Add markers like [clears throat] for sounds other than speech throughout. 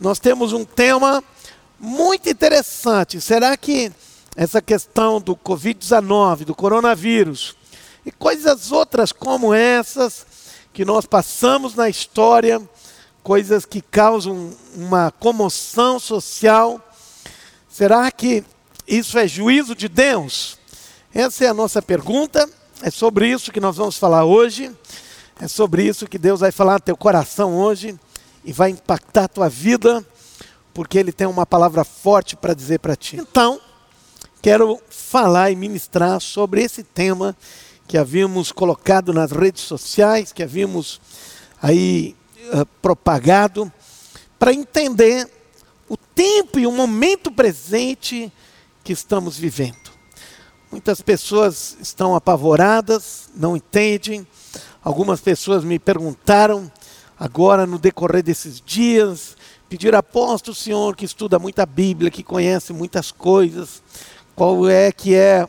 nós temos um tema muito interessante. Será que essa questão do Covid-19, do coronavírus e coisas outras como essas que nós passamos na história, coisas que causam uma comoção social, será que isso é juízo de Deus? Essa é a nossa pergunta. É sobre isso que nós vamos falar hoje. É sobre isso que Deus vai falar no teu coração hoje e vai impactar a tua vida, porque Ele tem uma palavra forte para dizer para ti. Então, quero falar e ministrar sobre esse tema que havíamos colocado nas redes sociais, que havíamos aí uh, propagado, para entender o tempo e o momento presente que estamos vivendo. Muitas pessoas estão apavoradas, não entendem. Algumas pessoas me perguntaram agora no decorrer desses dias, pedir apóstolo, senhor que estuda muita Bíblia, que conhece muitas coisas, qual é que é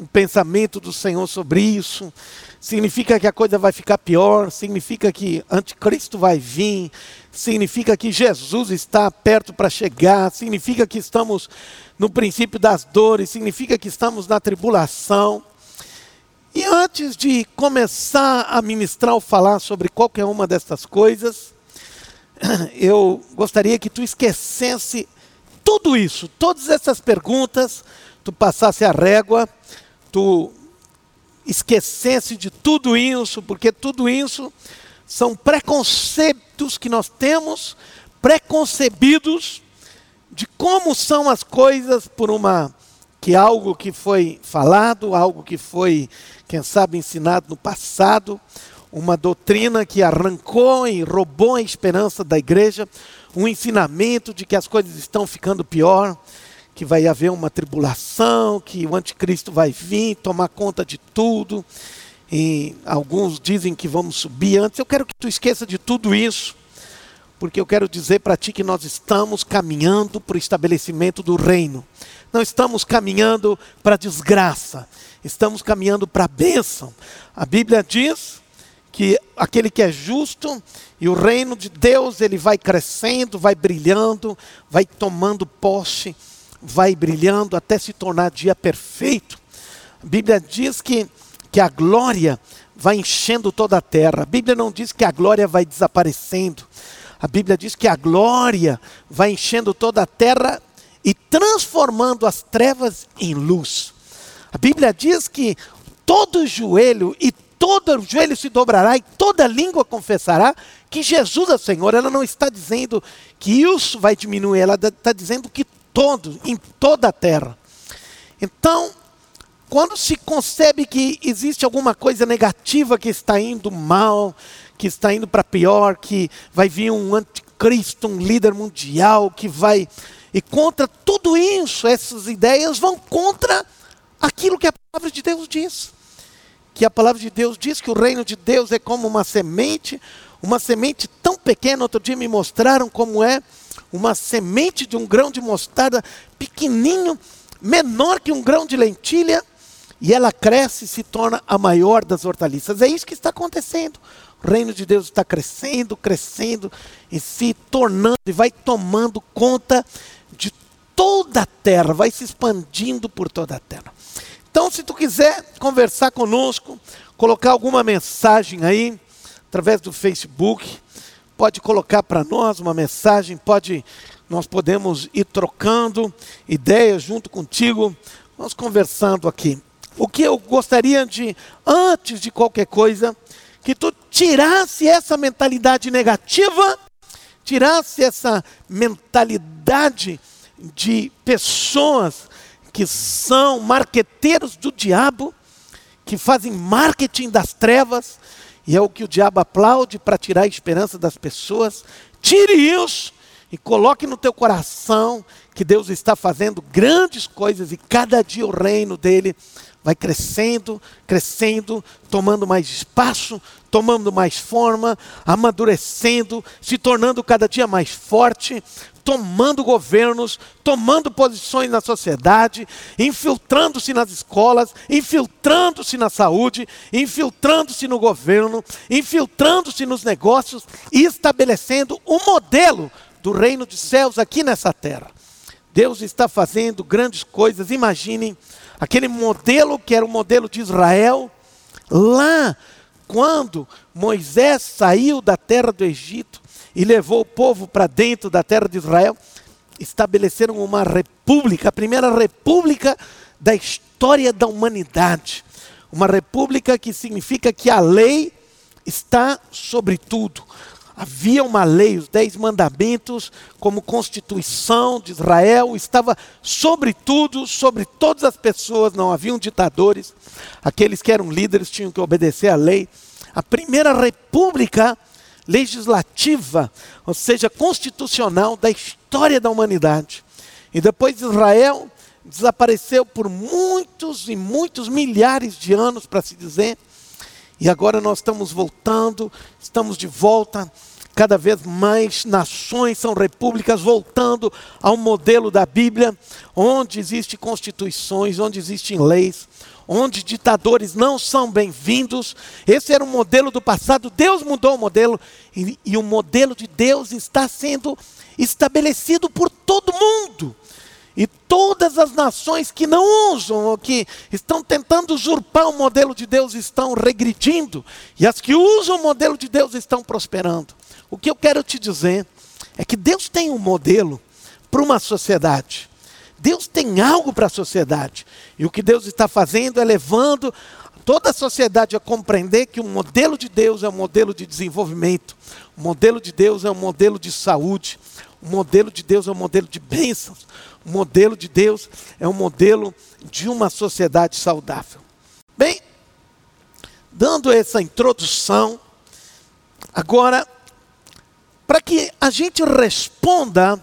o pensamento do Senhor sobre isso? Significa que a coisa vai ficar pior? Significa que anticristo vai vir? Significa que Jesus está perto para chegar? Significa que estamos no princípio das dores? Significa que estamos na tribulação? E antes de começar a ministrar ou falar sobre qualquer uma dessas coisas, [clears throat] eu gostaria que tu esquecesse tudo isso, todas essas perguntas, tu passasse a régua, tu esquecesse de tudo isso, porque tudo isso são preconceitos que nós temos, preconcebidos de como são as coisas por uma que algo que foi falado, algo que foi, quem sabe, ensinado no passado, uma doutrina que arrancou e roubou a esperança da igreja, um ensinamento de que as coisas estão ficando pior, que vai haver uma tribulação, que o anticristo vai vir tomar conta de tudo. E alguns dizem que vamos subir antes. Eu quero que tu esqueça de tudo isso porque eu quero dizer para ti que nós estamos caminhando para o estabelecimento do reino. Não estamos caminhando para desgraça, estamos caminhando para a bênção. A Bíblia diz que aquele que é justo e o reino de Deus, ele vai crescendo, vai brilhando, vai tomando posse, vai brilhando até se tornar dia perfeito. A Bíblia diz que, que a glória vai enchendo toda a terra. A Bíblia não diz que a glória vai desaparecendo. A Bíblia diz que a glória vai enchendo toda a terra e transformando as trevas em luz. A Bíblia diz que todo joelho e todo joelho se dobrará e toda língua confessará que Jesus é Senhor. Ela não está dizendo que isso vai diminuir, ela está dizendo que todo, em toda a terra. Então, quando se concebe que existe alguma coisa negativa que está indo mal, que está indo para pior, que vai vir um anticristo, um líder mundial, que vai. E contra tudo isso, essas ideias vão contra aquilo que a palavra de Deus diz. Que a palavra de Deus diz que o reino de Deus é como uma semente, uma semente tão pequena. Outro dia me mostraram como é uma semente de um grão de mostarda pequenininho, menor que um grão de lentilha, e ela cresce e se torna a maior das hortaliças. É isso que está acontecendo. O reino de Deus está crescendo, crescendo e se tornando e vai tomando conta toda a terra, vai se expandindo por toda a terra. Então, se tu quiser conversar conosco, colocar alguma mensagem aí, através do Facebook, pode colocar para nós uma mensagem, pode nós podemos ir trocando ideias junto contigo, nós conversando aqui. O que eu gostaria de, antes de qualquer coisa, que tu tirasse essa mentalidade negativa, tirasse essa mentalidade de pessoas que são marqueteiros do diabo, que fazem marketing das trevas, e é o que o diabo aplaude para tirar a esperança das pessoas. Tire isso e coloque no teu coração que Deus está fazendo grandes coisas e cada dia o reino dele vai crescendo, crescendo, tomando mais espaço, tomando mais forma, amadurecendo, se tornando cada dia mais forte, tomando governos, tomando posições na sociedade, infiltrando-se nas escolas, infiltrando-se na saúde, infiltrando-se no governo, infiltrando-se nos negócios e estabelecendo um modelo do reino dos céus aqui nessa terra. Deus está fazendo grandes coisas. Imaginem aquele modelo que era o modelo de Israel, lá quando Moisés saiu da terra do Egito e levou o povo para dentro da terra de Israel, estabeleceram uma república, a primeira república da história da humanidade. Uma república que significa que a lei está sobre tudo. Havia uma lei, os dez mandamentos, como constituição de Israel, estava sobre tudo, sobre todas as pessoas, não haviam ditadores. Aqueles que eram líderes tinham que obedecer à lei. A primeira república legislativa, ou seja, constitucional da história da humanidade. E depois Israel desapareceu por muitos e muitos milhares de anos, para se dizer. E agora nós estamos voltando, estamos de volta. Cada vez mais nações são repúblicas, voltando ao modelo da Bíblia, onde existem constituições, onde existem leis, onde ditadores não são bem-vindos. Esse era o modelo do passado, Deus mudou o modelo, e, e o modelo de Deus está sendo estabelecido por todo mundo. E todas as nações que não usam ou que estão tentando usurpar o modelo de Deus estão regredindo, e as que usam o modelo de Deus estão prosperando. O que eu quero te dizer é que Deus tem um modelo para uma sociedade. Deus tem algo para a sociedade. E o que Deus está fazendo é levando toda a sociedade a compreender que o modelo de Deus é um modelo de desenvolvimento, o modelo de Deus é um modelo de saúde, o modelo de Deus é um modelo de bênçãos, o modelo de Deus é um modelo de uma sociedade saudável. Bem, dando essa introdução, agora, para que a gente responda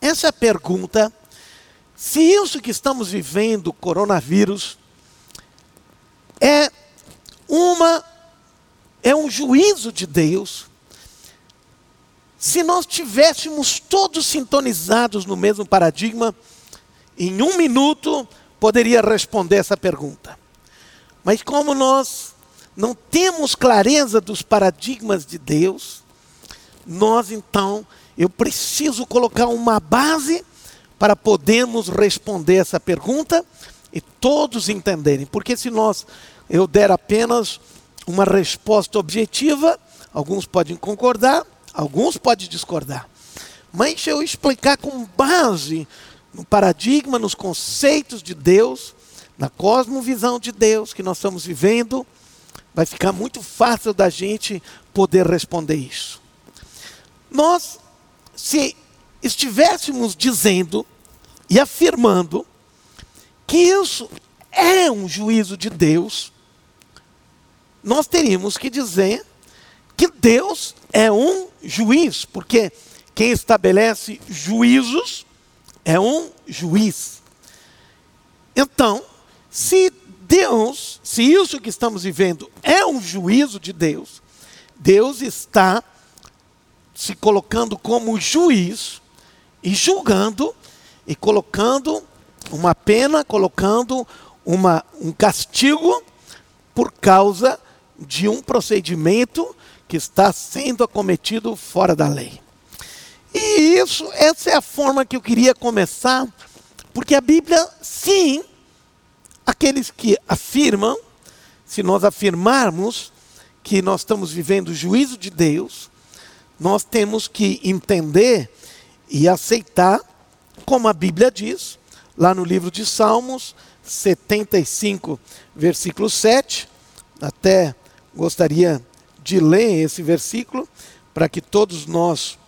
essa pergunta, se isso que estamos vivendo, coronavírus, é uma é um juízo de Deus, se nós tivéssemos todos sintonizados no mesmo paradigma, em um minuto poderia responder essa pergunta. Mas como nós não temos clareza dos paradigmas de Deus, nós então, eu preciso colocar uma base para podermos responder essa pergunta e todos entenderem. Porque se nós eu der apenas uma resposta objetiva, alguns podem concordar, Alguns podem discordar. Mas se eu explicar com base no paradigma, nos conceitos de Deus, na cosmovisão de Deus que nós estamos vivendo, vai ficar muito fácil da gente poder responder isso. Nós, se estivéssemos dizendo e afirmando que isso é um juízo de Deus, nós teríamos que dizer que Deus é um juiz, porque quem estabelece juízos é um juiz. Então, se Deus, se isso que estamos vivendo é um juízo de Deus, Deus está se colocando como juiz e julgando e colocando uma pena, colocando uma, um castigo por causa de um procedimento que está sendo acometido fora da lei. E isso, essa é a forma que eu queria começar, porque a Bíblia, sim, aqueles que afirmam, se nós afirmarmos que nós estamos vivendo o juízo de Deus, nós temos que entender e aceitar, como a Bíblia diz, lá no livro de Salmos 75, versículo 7, até gostaria de ler esse versículo para que todos nós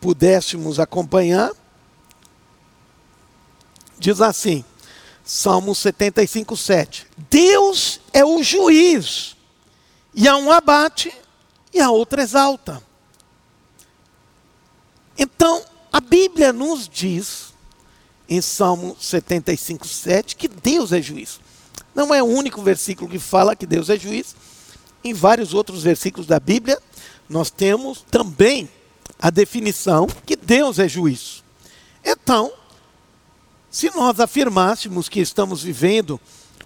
pudéssemos acompanhar. Diz assim, Salmo 75, 7. Deus é o juiz, e a um abate e a outra exalta. Então, a Bíblia nos diz, em Salmo 75, 7, que Deus é juiz. Não é o único versículo que fala que Deus é juiz, em vários outros versículos da Bíblia, nós temos também a definição que Deus é juiz. Então, se nós afirmássemos que estamos vivendo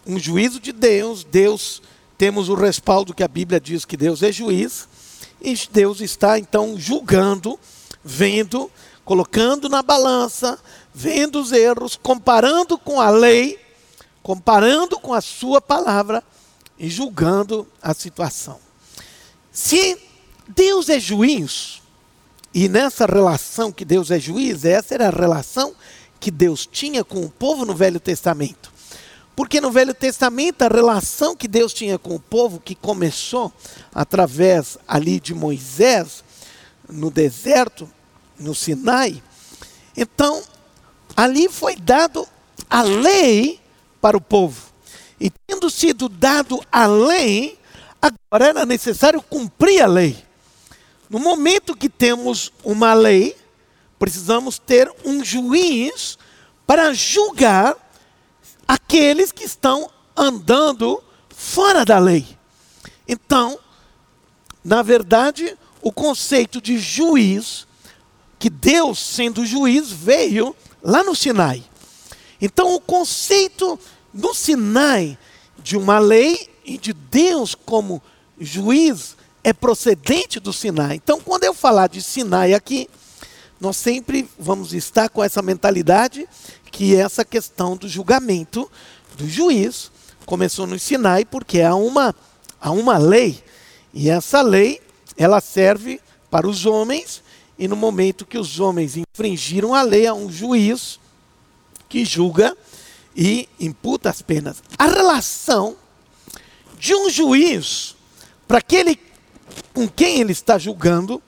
um juízo de Deus, Deus temos o respaldo que a Bíblia diz que Deus é juiz, e Deus está então julgando, vendo colocando na balança, vendo os erros, comparando com a lei, comparando com a sua palavra e julgando a situação. Se Deus é juiz, e nessa relação que Deus é juiz, essa era a relação que Deus tinha com o povo no Velho Testamento. Porque no Velho Testamento a relação que Deus tinha com o povo, que começou através ali de Moisés, no deserto, no Sinai, então ali foi dado a lei para o povo. E tendo sido dado a lei, agora era necessário cumprir a lei. No momento que temos uma lei, precisamos ter um juiz para julgar aqueles que estão andando fora da lei. Então, na verdade, o conceito de juiz, que Deus, sendo juiz, veio lá no Sinai. Então, o conceito no Sinai de uma lei e de Deus como juiz é procedente do Sinai. Então, quando eu falar de Sinai aqui, nós sempre vamos estar com essa mentalidade que essa questão do julgamento do juiz começou no Sinai porque há uma, há uma lei. E essa lei, ela serve para os homens, e no momento que os homens infringiram a lei, há um juiz que julga e imputa as penas. A relação de um juiz para aquele com quem ele está julgando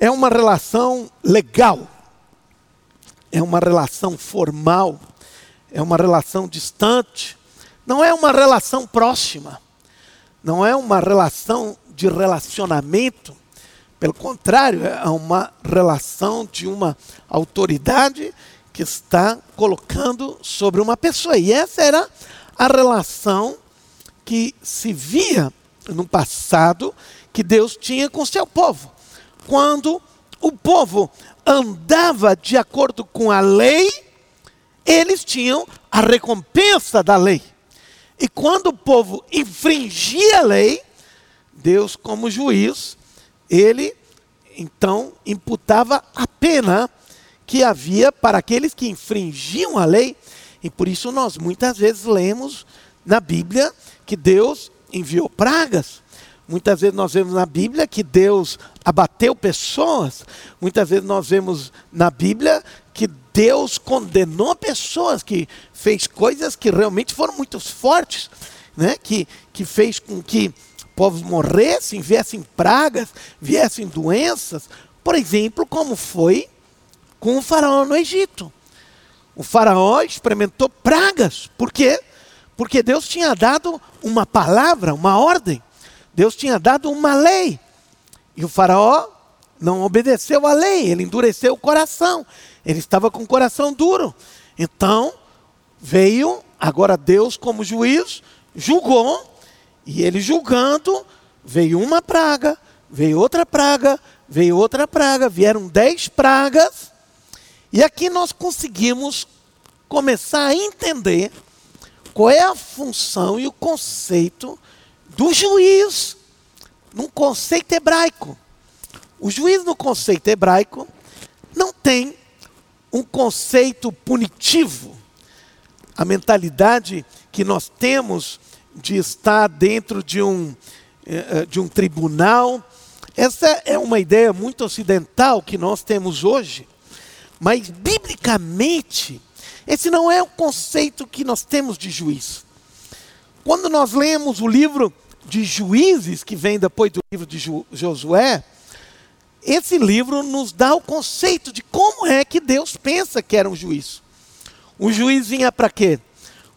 é uma relação legal é uma relação formal, é uma relação distante, não é uma relação próxima, não é uma relação de relacionamento, pelo contrário, é uma relação de uma autoridade que está colocando sobre uma pessoa. E essa era a relação que se via no passado que Deus tinha com seu povo. Quando o povo andava de acordo com a lei, eles tinham a recompensa da lei. E quando o povo infringia a lei, Deus, como juiz, ele então imputava a pena que havia para aqueles que infringiam a lei. E por isso nós muitas vezes lemos na Bíblia que Deus enviou pragas. Muitas vezes nós vemos na Bíblia que Deus abateu pessoas. Muitas vezes nós vemos na Bíblia que Deus condenou pessoas que fez coisas que realmente foram muito fortes, né? que, que fez com que povos morressem, viessem pragas, viessem doenças. Por exemplo, como foi com o faraó no Egito. O faraó experimentou pragas. Por quê? Porque Deus tinha dado uma palavra, uma ordem. Deus tinha dado uma lei. E o faraó não obedeceu à lei, ele endureceu o coração. Ele estava com o coração duro. Então, veio agora Deus como juiz, julgou, e ele julgando, veio uma praga, veio outra praga, veio outra praga, vieram dez pragas. E aqui nós conseguimos começar a entender qual é a função e o conceito do juiz, num conceito hebraico. O juiz, no conceito hebraico, não tem um conceito punitivo. A mentalidade que nós temos de estar dentro de um, eh, eh, de um tribunal, essa é uma ideia muito ocidental que nós temos hoje, mas biblicamente, esse não é o conceito que nós temos de juiz. Quando nós lemos o livro de juízes que vem depois do livro de Josué, esse livro nos dá o conceito de como é que Deus pensa que era um juiz. O juiz vinha para quê?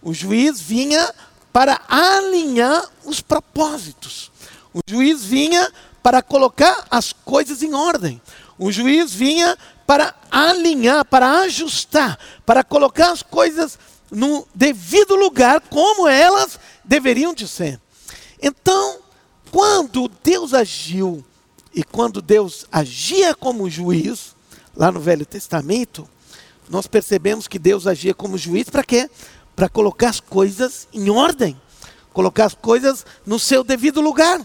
O juiz vinha para alinhar os propósitos. O juiz vinha para colocar as coisas em ordem. O juiz vinha para alinhar, para ajustar, para colocar as coisas no devido lugar como elas deveriam de ser. Então, quando Deus agiu e quando Deus agia como juiz, lá no Velho Testamento, nós percebemos que Deus agia como juiz para quê? Para colocar as coisas em ordem, colocar as coisas no seu devido lugar.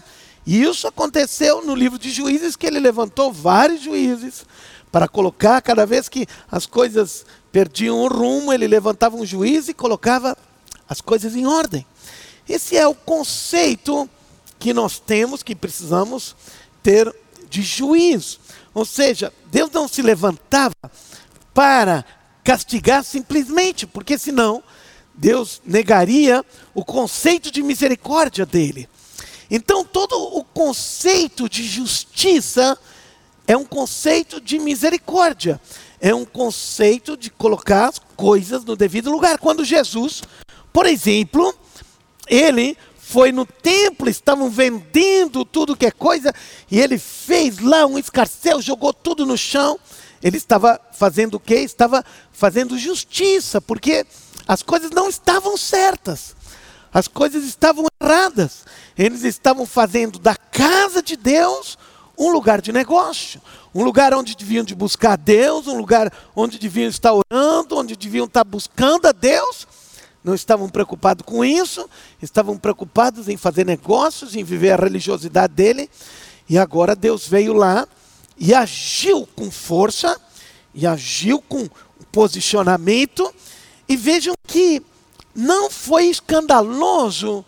E isso aconteceu no livro de Juízes, que ele levantou vários juízes para colocar, cada vez que as coisas perdiam o rumo, ele levantava um juiz e colocava as coisas em ordem. Esse é o conceito que nós temos, que precisamos ter de juiz. Ou seja, Deus não se levantava para castigar simplesmente, porque senão Deus negaria o conceito de misericórdia dele. Então, todo o conceito de justiça é um conceito de misericórdia, é um conceito de colocar as coisas no devido lugar. Quando Jesus, por exemplo, ele foi no templo, estavam vendendo tudo que é coisa, e ele fez lá um escarcel, jogou tudo no chão. Ele estava fazendo o quê? Estava fazendo justiça, porque as coisas não estavam certas. As coisas estavam erradas. Eles estavam fazendo da casa de Deus um lugar de negócio, um lugar onde deviam de buscar Deus, um lugar onde deviam estar orando, onde deviam estar buscando a Deus. Não estavam preocupados com isso, estavam preocupados em fazer negócios, em viver a religiosidade dele. E agora Deus veio lá e agiu com força, e agiu com posicionamento. E vejam que não foi escandaloso,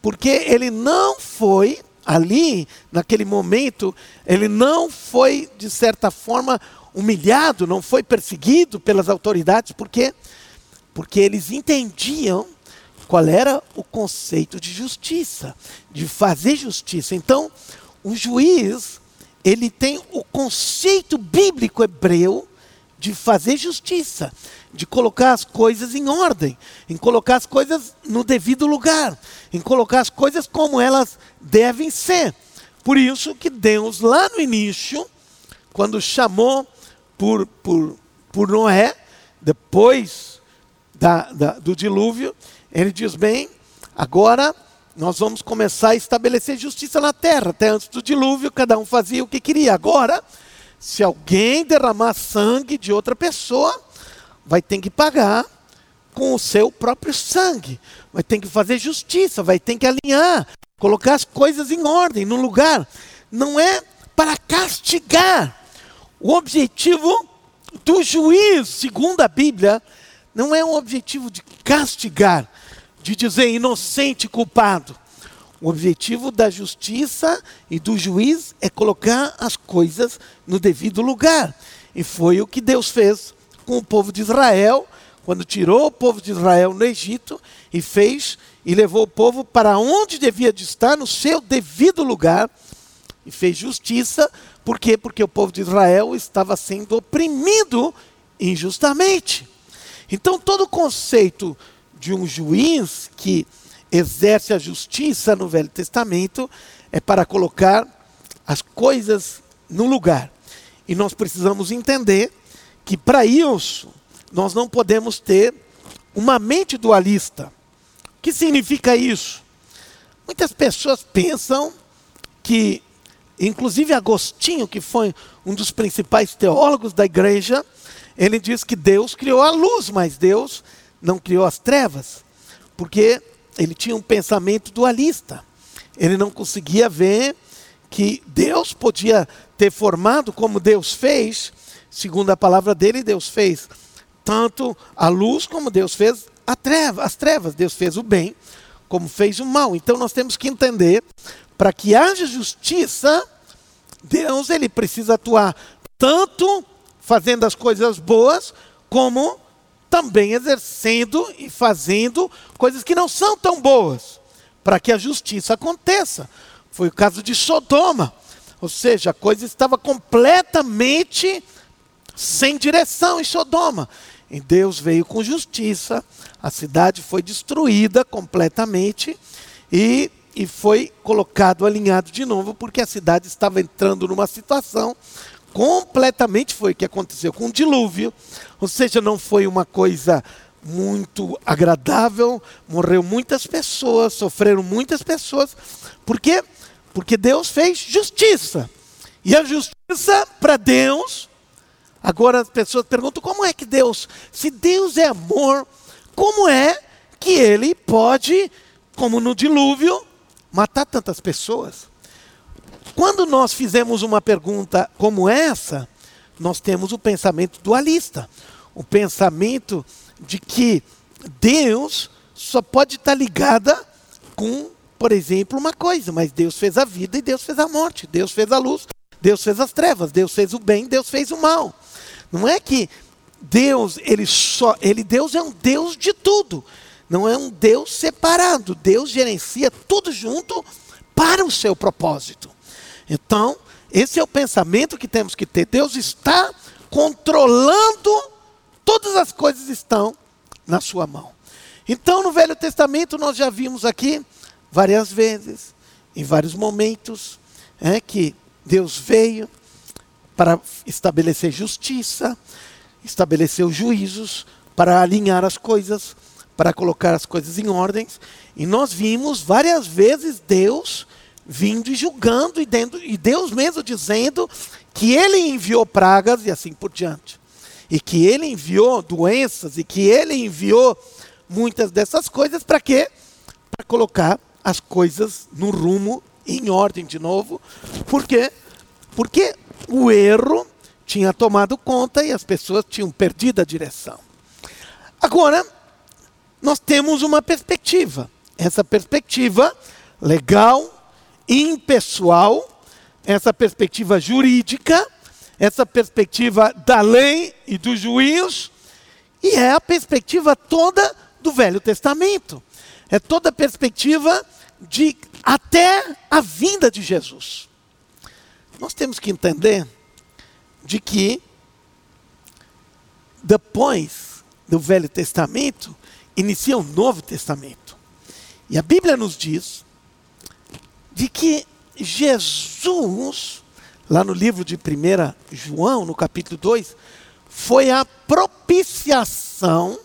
porque ele não foi ali, naquele momento, ele não foi, de certa forma, humilhado, não foi perseguido pelas autoridades, porque porque eles entendiam qual era o conceito de justiça, de fazer justiça. Então, o juiz, ele tem o conceito bíblico hebreu de fazer justiça, de colocar as coisas em ordem, em colocar as coisas no devido lugar, em colocar as coisas como elas devem ser. Por isso que Deus, lá no início, quando chamou por, por, por Noé, depois da, da, do dilúvio, ele diz: bem, agora nós vamos começar a estabelecer justiça na terra. Até antes do dilúvio, cada um fazia o que queria. Agora, se alguém derramar sangue de outra pessoa, vai ter que pagar com o seu próprio sangue. Vai ter que fazer justiça, vai ter que alinhar, colocar as coisas em ordem, no lugar. Não é para castigar. O objetivo do juiz, segundo a Bíblia, não é um objetivo de castigar, de dizer inocente culpado. O objetivo da justiça e do juiz é colocar as coisas no devido lugar. E foi o que Deus fez com o povo de Israel, quando tirou o povo de Israel no Egito e fez e levou o povo para onde devia de estar, no seu devido lugar, e fez justiça. Por quê? Porque o povo de Israel estava sendo oprimido injustamente. Então, todo o conceito de um juiz que exerce a justiça no Velho Testamento é para colocar as coisas no lugar. E nós precisamos entender que para isso nós não podemos ter uma mente dualista. O que significa isso? Muitas pessoas pensam que, inclusive Agostinho, que foi um dos principais teólogos da igreja, ele diz que Deus criou a luz, mas Deus não criou as trevas, porque ele tinha um pensamento dualista. Ele não conseguia ver que Deus podia ter formado como Deus fez, segundo a palavra dele, Deus fez tanto a luz como Deus fez a treva, as trevas. Deus fez o bem como fez o mal. Então nós temos que entender, para que haja justiça, Deus ele precisa atuar tanto fazendo as coisas boas, como também exercendo e fazendo coisas que não são tão boas, para que a justiça aconteça. Foi o caso de Sodoma. Ou seja, a coisa estava completamente sem direção em Sodoma. E Deus veio com justiça, a cidade foi destruída completamente e, e foi colocado alinhado de novo, porque a cidade estava entrando numa situação completamente foi o que aconteceu com o dilúvio, ou seja, não foi uma coisa muito agradável, morreu muitas pessoas, sofreram muitas pessoas, por quê? Porque Deus fez justiça. E a justiça para Deus, agora as pessoas perguntam como é que Deus, se Deus é amor, como é que ele pode, como no dilúvio, matar tantas pessoas? Quando nós fizemos uma pergunta como essa, nós temos o pensamento dualista. O pensamento de que Deus só pode estar ligada com, por exemplo, uma coisa, mas Deus fez a vida e Deus fez a morte, Deus fez a luz, Deus fez as trevas, Deus fez o bem, Deus fez o mal. Não é que Deus, ele só, ele Deus é um Deus de tudo. Não é um Deus separado. Deus gerencia tudo junto para o seu propósito. Então, esse é o pensamento que temos que ter. Deus está controlando, todas as coisas estão na sua mão. Então, no Velho Testamento, nós já vimos aqui várias vezes, em vários momentos, é, que Deus veio para estabelecer justiça, estabelecer os juízos, para alinhar as coisas, para colocar as coisas em ordens. E nós vimos várias vezes Deus vindo e julgando, e, dentro, e Deus mesmo dizendo que Ele enviou pragas e assim por diante. E que Ele enviou doenças e que Ele enviou muitas dessas coisas para quê? Para colocar as coisas no rumo, em ordem de novo. Por quê? Porque o erro tinha tomado conta e as pessoas tinham perdido a direção. Agora, nós temos uma perspectiva. Essa perspectiva legal, impessoal, essa perspectiva jurídica, essa perspectiva da lei e do juiz, e é a perspectiva toda do Velho Testamento. É toda a perspectiva de até a vinda de Jesus. Nós temos que entender de que depois do Velho Testamento, inicia o Novo Testamento. E a Bíblia nos diz de que Jesus, lá no livro de 1 João, no capítulo 2, foi a propiciação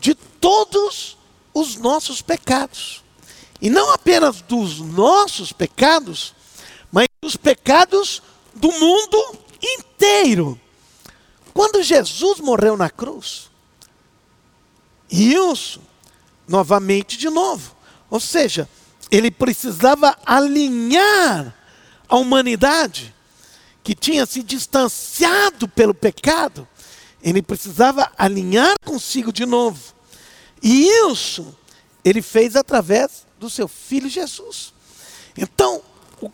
de todos os nossos pecados. E não apenas dos nossos pecados, dos pecados do mundo inteiro. Quando Jesus morreu na cruz, isso, novamente de novo. Ou seja, ele precisava alinhar a humanidade que tinha se distanciado pelo pecado, ele precisava alinhar consigo de novo. E isso ele fez através do seu filho Jesus. Então, o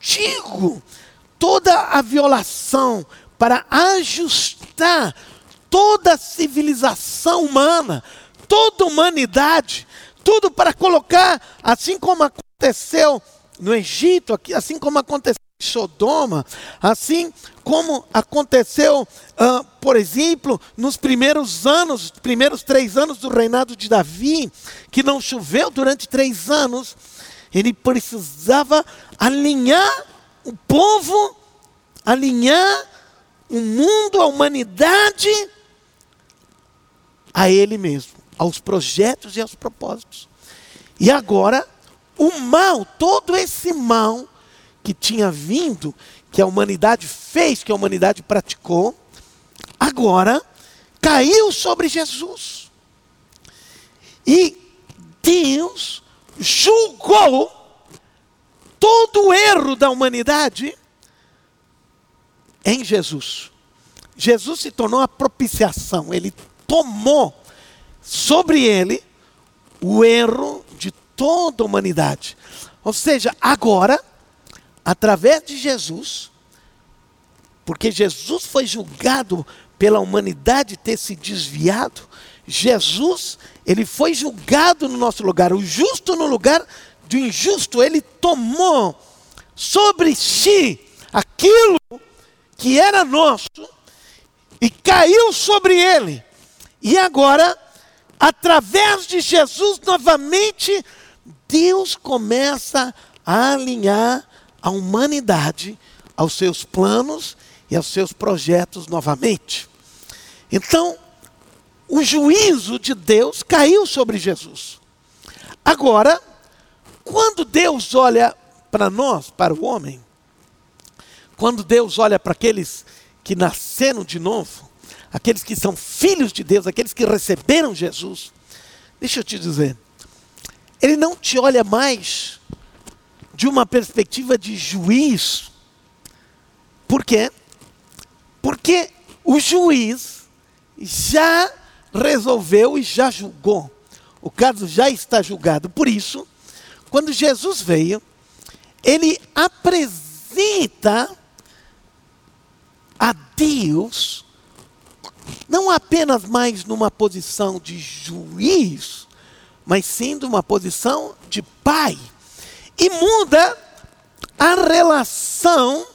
castigo, toda a violação para ajustar toda a civilização humana, toda a humanidade, tudo para colocar, assim como aconteceu no Egito, assim como aconteceu em Sodoma, assim como aconteceu, uh, por exemplo, nos primeiros anos, primeiros três anos do reinado de Davi, que não choveu durante três anos, ele precisava alinhar o povo, alinhar o mundo, a humanidade a Ele mesmo, aos projetos e aos propósitos. E agora, o mal, todo esse mal que tinha vindo, que a humanidade fez, que a humanidade praticou, agora caiu sobre Jesus. E Deus julgou todo o erro da humanidade em Jesus. Jesus se tornou a propiciação, ele tomou sobre ele o erro de toda a humanidade. Ou seja, agora, através de Jesus, porque Jesus foi julgado pela humanidade ter se desviado, Jesus, ele foi julgado no nosso lugar, o justo no lugar do injusto, ele tomou sobre si aquilo que era nosso e caiu sobre ele. E agora, através de Jesus, novamente, Deus começa a alinhar a humanidade aos seus planos e aos seus projetos novamente. Então, o juízo de Deus caiu sobre Jesus. Agora, quando Deus olha para nós, para o homem, quando Deus olha para aqueles que nasceram de novo, aqueles que são filhos de Deus, aqueles que receberam Jesus, deixa eu te dizer, ele não te olha mais de uma perspectiva de juiz. Por quê? Porque o juiz já resolveu e já julgou. O caso já está julgado. Por isso, quando Jesus veio, ele apresenta a Deus não apenas mais numa posição de juiz, mas sim numa posição de pai. E muda a relação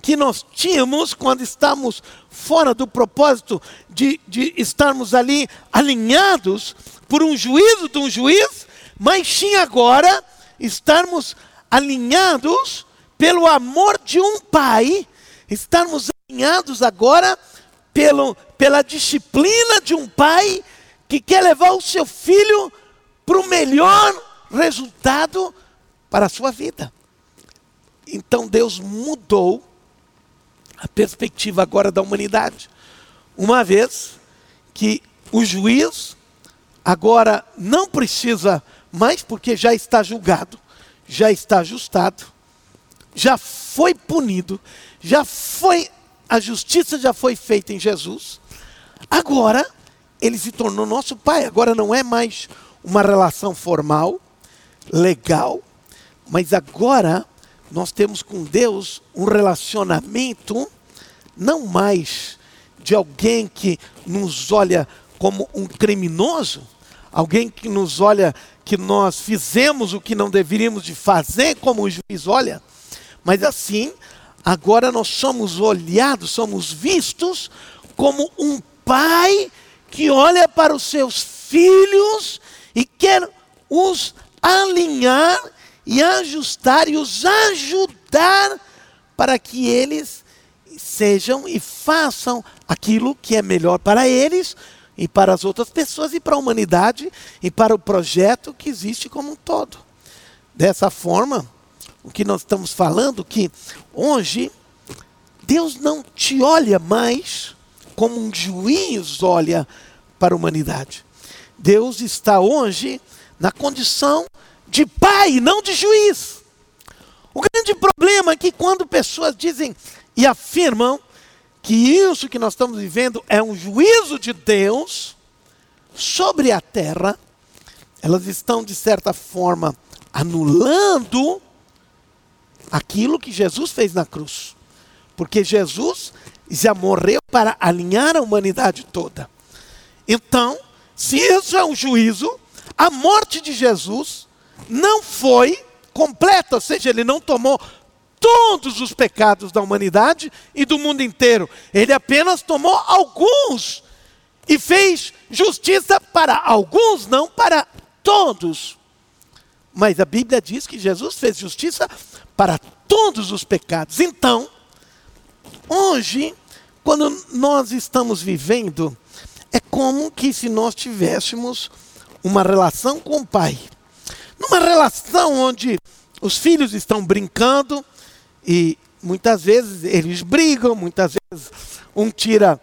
que nós tínhamos quando estamos fora do propósito de, de estarmos ali alinhados por um juízo de um juiz, mas sim agora estarmos alinhados pelo amor de um pai, estarmos alinhados agora pelo, pela disciplina de um pai que quer levar o seu filho para o melhor resultado para a sua vida. Então Deus mudou a perspectiva agora da humanidade. Uma vez que o juiz agora não precisa mais, porque já está julgado, já está ajustado, já foi punido, já foi, a justiça já foi feita em Jesus. Agora, ele se tornou nosso pai. Agora não é mais uma relação formal, legal, mas agora nós temos com Deus um relacionamento não mais de alguém que nos olha como um criminoso, alguém que nos olha que nós fizemos o que não deveríamos de fazer, como o juiz olha, mas assim, agora nós somos olhados, somos vistos como um pai que olha para os seus filhos e quer os alinhar e ajustar e os ajudar para que eles sejam e façam aquilo que é melhor para eles e para as outras pessoas e para a humanidade e para o projeto que existe como um todo. Dessa forma, o que nós estamos falando que hoje Deus não te olha mais como um juiz olha para a humanidade. Deus está hoje na condição de pai, não de juiz. O grande problema é que quando pessoas dizem e afirmam que isso que nós estamos vivendo é um juízo de Deus sobre a terra, elas estão, de certa forma, anulando aquilo que Jesus fez na cruz. Porque Jesus já morreu para alinhar a humanidade toda. Então, se isso é um juízo, a morte de Jesus não foi completa, ou seja, ele não tomou todos os pecados da humanidade e do mundo inteiro. Ele apenas tomou alguns e fez justiça para alguns, não para todos. Mas a Bíblia diz que Jesus fez justiça para todos os pecados. Então, hoje, quando nós estamos vivendo, é como que se nós tivéssemos uma relação com o Pai. Numa relação onde os filhos estão brincando, e muitas vezes eles brigam, muitas vezes um tira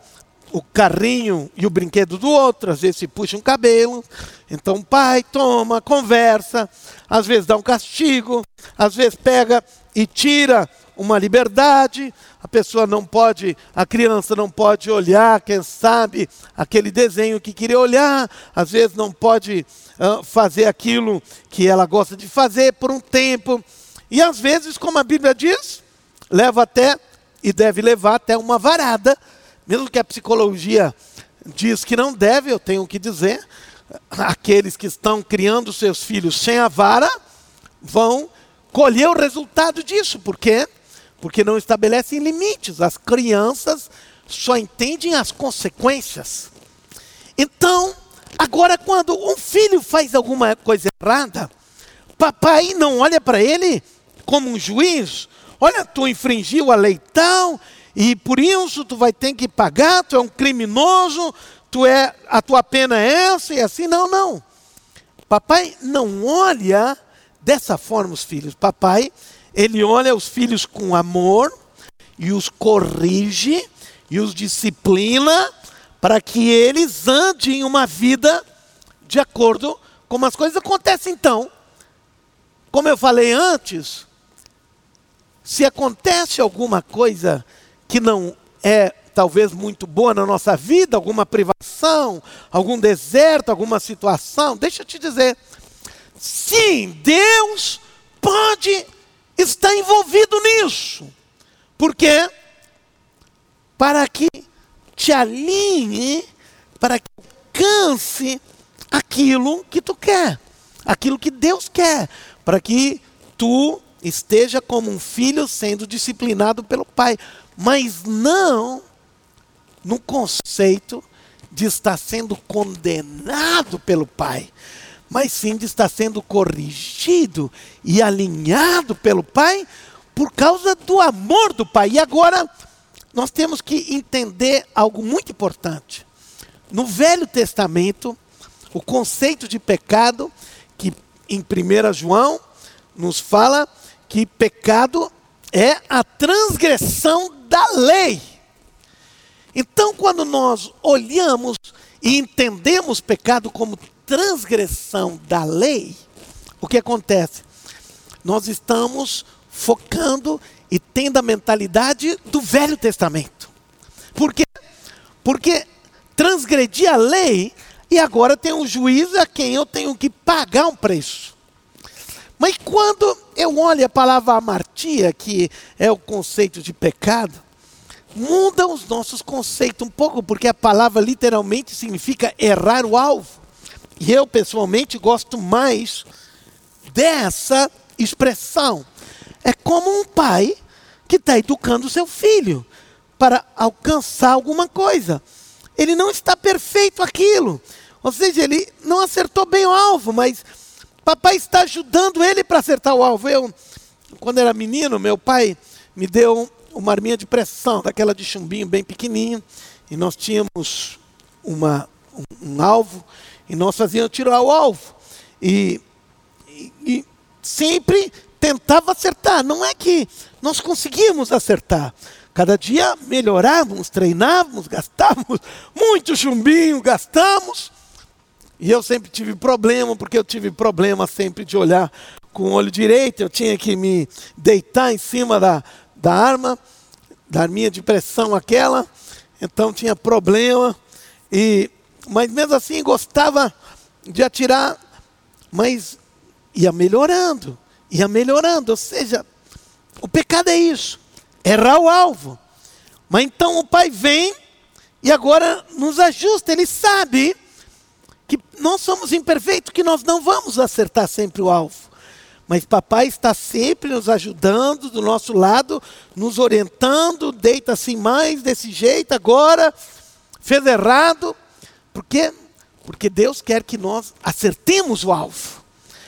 o carrinho e o brinquedo do outro, às vezes se puxa um cabelo. Então pai toma, conversa, às vezes dá um castigo, às vezes pega e tira uma liberdade. A pessoa não pode, a criança não pode olhar, quem sabe, aquele desenho que queria olhar, às vezes não pode uh, fazer aquilo que ela gosta de fazer por um tempo. E às vezes, como a Bíblia diz, leva até e deve levar até uma varada, mesmo que a psicologia diz que não deve, eu tenho que dizer, aqueles que estão criando seus filhos sem a vara vão colher o resultado disso, por quê? Porque não estabelecem limites. As crianças só entendem as consequências. Então, agora quando um filho faz alguma coisa errada, papai não olha para ele como um juiz, olha, tu infringiu a lei tal, e por isso tu vai ter que pagar, tu é um criminoso, tu é, a tua pena é essa e assim, não, não. Papai não olha dessa forma os filhos. Papai, ele olha os filhos com amor e os corrige e os disciplina para que eles andem uma vida de acordo com as coisas acontecem então. Como eu falei antes, se acontece alguma coisa que não é talvez muito boa na nossa vida, alguma privação, algum deserto, alguma situação, deixa eu te dizer, sim, Deus pode estar envolvido nisso. Por quê? Para que te alinhe, para que alcance aquilo que tu quer, aquilo que Deus quer, para que tu esteja como um filho sendo disciplinado pelo pai, mas não no conceito de estar sendo condenado pelo pai, mas sim de estar sendo corrigido e alinhado pelo pai por causa do amor do pai. E agora nós temos que entender algo muito importante. No Velho Testamento, o conceito de pecado, que em 1 João nos fala que pecado é a transgressão da lei. Então, quando nós olhamos e entendemos pecado como transgressão da lei, o que acontece? Nós estamos focando e tendo a mentalidade do Velho Testamento. Por quê? Porque transgredi a lei e agora tem um juiz a quem eu tenho que pagar um preço. Mas quando eu olho a palavra amartia, que é o conceito de pecado, muda os nossos conceitos um pouco, porque a palavra literalmente significa errar o alvo. E eu, pessoalmente, gosto mais dessa expressão. É como um pai que está educando seu filho para alcançar alguma coisa. Ele não está perfeito aquilo. Ou seja, ele não acertou bem o alvo, mas papai está ajudando ele para acertar o alvo. Eu, quando era menino, meu pai me deu uma arminha de pressão, daquela de chumbinho bem pequenininho, e nós tínhamos uma, um, um alvo, e nós fazíamos tirar o alvo. E, e, e sempre tentava acertar. Não é que nós conseguimos acertar. Cada dia melhorávamos, treinávamos, gastávamos muito chumbinho, gastamos. E eu sempre tive problema, porque eu tive problema sempre de olhar com o olho direito. Eu tinha que me deitar em cima da, da arma, da arminha de pressão aquela. Então tinha problema. E, mas mesmo assim gostava de atirar, mas ia melhorando ia melhorando. Ou seja, o pecado é isso, errar o alvo. Mas então o pai vem e agora nos ajusta, ele sabe que nós somos imperfeitos, que nós não vamos acertar sempre o alvo. Mas papai está sempre nos ajudando do nosso lado, nos orientando, deita assim mais desse jeito agora, fez errado. Por quê? Porque Deus quer que nós acertemos o alvo.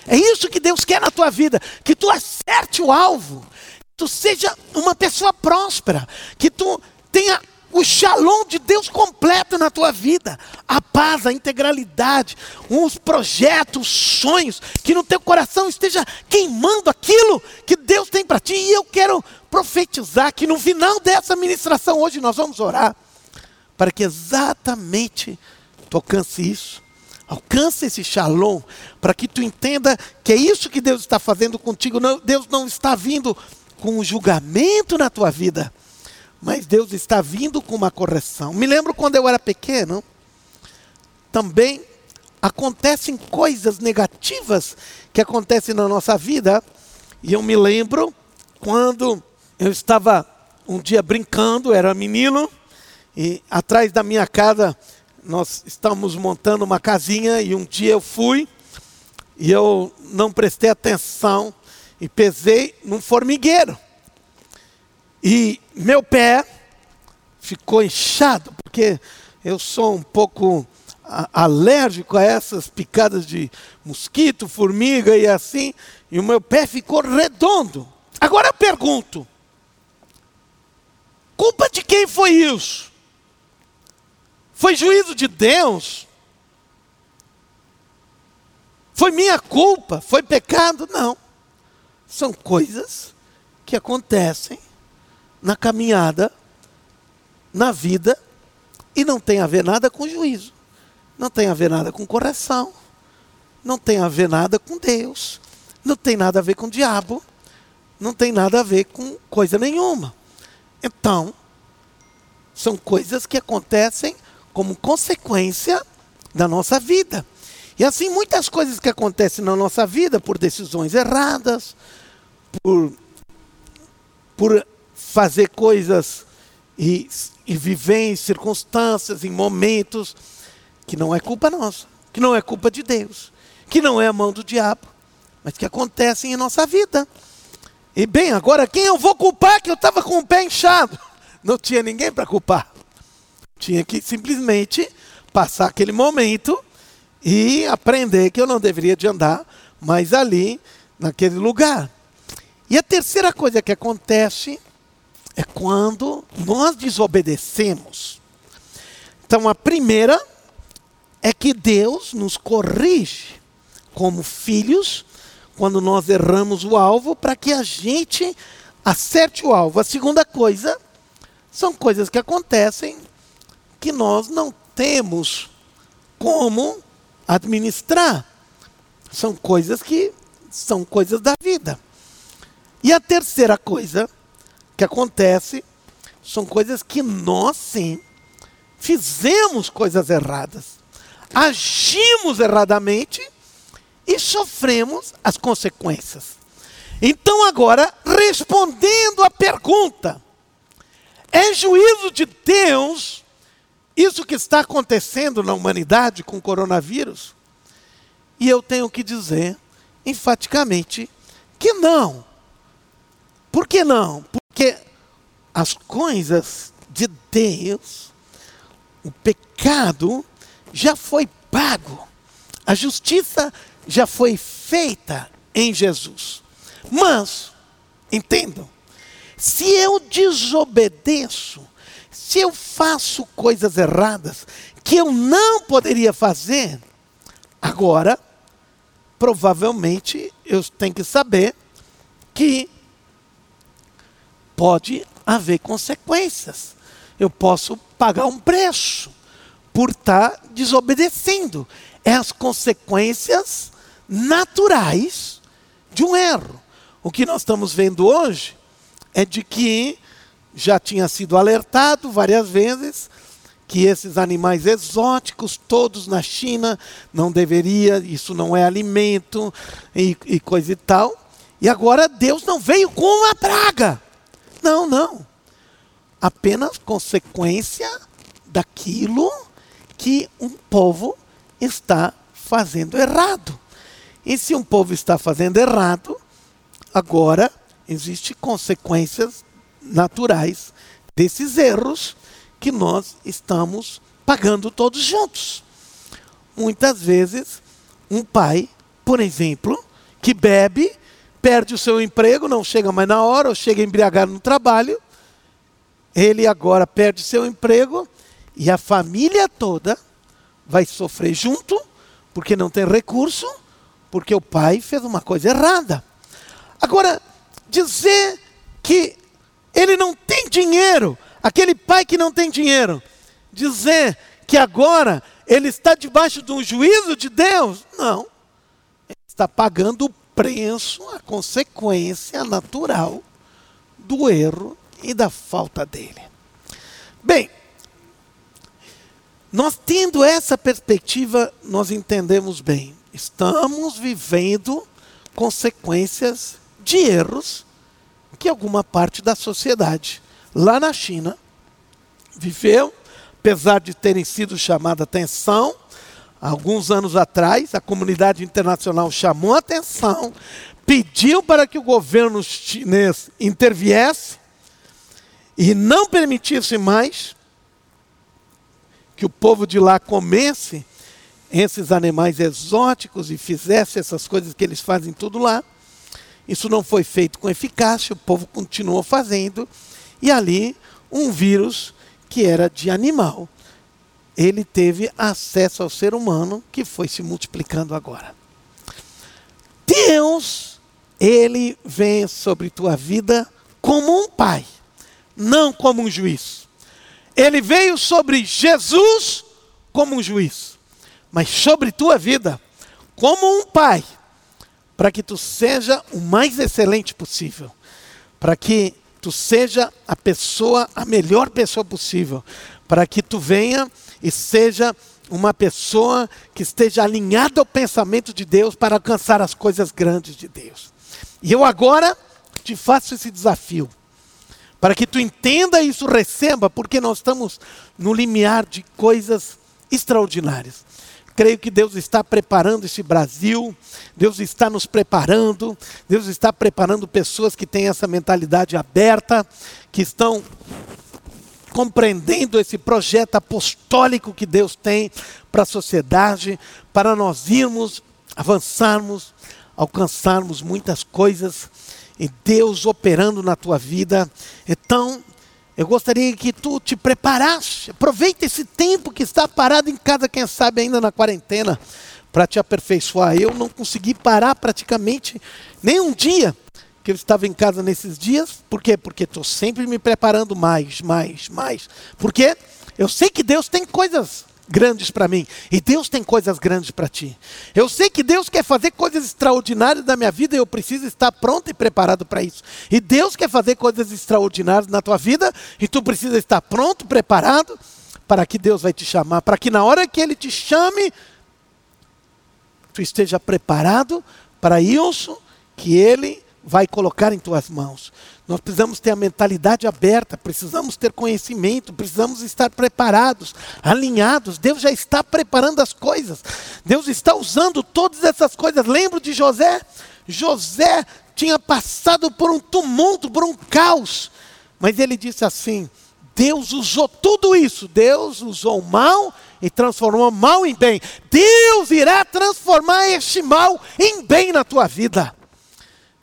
É isso que Deus quer na tua vida, que tu acerte o alvo, que tu seja uma pessoa próspera, que tu tenha o shalom de Deus completo na tua vida, a paz, a integralidade, os projetos, os sonhos, que no teu coração esteja queimando aquilo que Deus tem para ti. E eu quero profetizar que no final dessa ministração hoje nós vamos orar para que exatamente tu alcance isso. Alcança esse shalom para que tu entenda que é isso que Deus está fazendo contigo. Não, Deus não está vindo com um julgamento na tua vida, mas Deus está vindo com uma correção. Me lembro quando eu era pequeno, também acontecem coisas negativas que acontecem na nossa vida, e eu me lembro quando eu estava um dia brincando, era menino, e atrás da minha casa nós estamos montando uma casinha e um dia eu fui e eu não prestei atenção e pesei num formigueiro. E meu pé ficou inchado, porque eu sou um pouco alérgico a essas picadas de mosquito, formiga e assim, e o meu pé ficou redondo. Agora eu pergunto: culpa de quem foi isso? Foi juízo de Deus? Foi minha culpa? Foi pecado? Não. São coisas que acontecem na caminhada, na vida, e não tem a ver nada com juízo, não tem a ver nada com correção, não tem a ver nada com Deus, não tem nada a ver com o diabo, não tem nada a ver com coisa nenhuma. Então, são coisas que acontecem como consequência da nossa vida. E assim, muitas coisas que acontecem na nossa vida por decisões erradas, por, por fazer coisas e, e viver em circunstâncias, em momentos que não é culpa nossa, que não é culpa de Deus, que não é a mão do diabo, mas que acontecem em nossa vida. E bem, agora quem eu vou culpar que eu estava com o pé inchado? [laughs] Não tinha ninguém para culpar. Tinha que simplesmente passar aquele momento e aprender que eu não deveria de andar mais ali, naquele lugar. E a terceira coisa que acontece é quando nós desobedecemos. Então, a primeira é que Deus nos corrige como filhos quando nós erramos o alvo para que a gente acerte o alvo. A segunda coisa são coisas que acontecem que nós não temos como administrar. São coisas que são coisas da vida. E a terceira coisa que acontece são coisas que nós sim fizemos coisas erradas, agimos erradamente e sofremos as consequências. Então, agora, respondendo à pergunta, é juízo de Deus isso que está acontecendo na humanidade com o coronavírus? E eu tenho que dizer enfaticamente que não. Por que não? Porque as coisas de Deus, o pecado já foi pago, a justiça já foi feita em Jesus. Mas, entendam, se eu desobedeço, se eu faço coisas erradas que eu não poderia fazer, agora, provavelmente eu tenho que saber que pode haver consequências. Eu posso pagar um preço por estar desobedecendo. É as consequências naturais de um erro. O que nós estamos vendo hoje é de que já tinha sido alertado várias vezes que esses animais exóticos, todos na China, não deveria, isso não é alimento e, e coisa e tal. E agora Deus não veio com uma praga. Não, não. Apenas consequência daquilo que um povo está fazendo errado. E se um povo está fazendo errado, agora existem consequências naturais desses erros que nós estamos pagando todos juntos. Muitas vezes, um pai, por exemplo, que bebe perde o seu emprego, não chega mais na hora, ou chega embriagado no trabalho. Ele agora perde seu emprego e a família toda vai sofrer junto, porque não tem recurso, porque o pai fez uma coisa errada. Agora, dizer que ele não tem dinheiro, aquele pai que não tem dinheiro, dizer que agora ele está debaixo de um juízo de Deus, não. Ele está pagando o preço, a consequência natural do erro e da falta dele. Bem, nós tendo essa perspectiva, nós entendemos bem. Estamos vivendo consequências de erros que alguma parte da sociedade lá na China viveu, apesar de terem sido chamada atenção alguns anos atrás, a comunidade internacional chamou a atenção, pediu para que o governo chinês interviesse e não permitisse mais que o povo de lá comesse esses animais exóticos e fizesse essas coisas que eles fazem tudo lá. Isso não foi feito com eficácia, o povo continuou fazendo, e ali um vírus que era de animal ele teve acesso ao ser humano que foi se multiplicando agora. Deus, ele vem sobre tua vida como um pai, não como um juiz. Ele veio sobre Jesus como um juiz, mas sobre tua vida como um pai, para que tu seja o mais excelente possível, para que tu seja a pessoa, a melhor pessoa possível, para que tu venha e seja uma pessoa que esteja alinhada ao pensamento de Deus para alcançar as coisas grandes de Deus. E eu agora te faço esse desafio, para que tu entenda isso, receba, porque nós estamos no limiar de coisas extraordinárias. Creio que Deus está preparando esse Brasil, Deus está nos preparando, Deus está preparando pessoas que têm essa mentalidade aberta, que estão compreendendo esse projeto apostólico que Deus tem para a sociedade, para nós irmos, avançarmos, alcançarmos muitas coisas e Deus operando na tua vida. Então, eu gostaria que tu te preparasse, aproveita esse tempo que está parado em casa, quem sabe ainda na quarentena, para te aperfeiçoar. Eu não consegui parar praticamente nem um dia que eu estava em casa nesses dias. Por quê? Porque estou sempre me preparando mais, mais, mais. Porque eu sei que Deus tem coisas grandes para mim. E Deus tem coisas grandes para ti. Eu sei que Deus quer fazer coisas extraordinárias na minha vida e eu preciso estar pronto e preparado para isso. E Deus quer fazer coisas extraordinárias na tua vida e tu precisa estar pronto, preparado para que Deus vai te chamar, para que na hora que ele te chame, tu esteja preparado para isso que ele vai colocar em tuas mãos. Nós precisamos ter a mentalidade aberta, precisamos ter conhecimento, precisamos estar preparados, alinhados. Deus já está preparando as coisas. Deus está usando todas essas coisas. Lembro de José? José tinha passado por um tumulto, por um caos. Mas ele disse assim: Deus usou tudo isso. Deus usou o mal e transformou o mal em bem. Deus irá transformar este mal em bem na tua vida.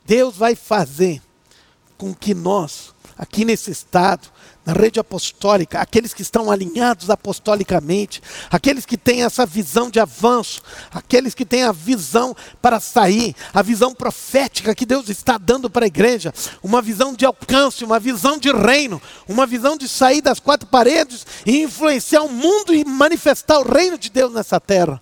Deus vai fazer com que nós, aqui nesse estado, na rede apostólica, aqueles que estão alinhados apostolicamente, aqueles que têm essa visão de avanço, aqueles que têm a visão para sair, a visão profética que Deus está dando para a igreja, uma visão de alcance, uma visão de reino, uma visão de sair das quatro paredes e influenciar o mundo e manifestar o reino de Deus nessa terra.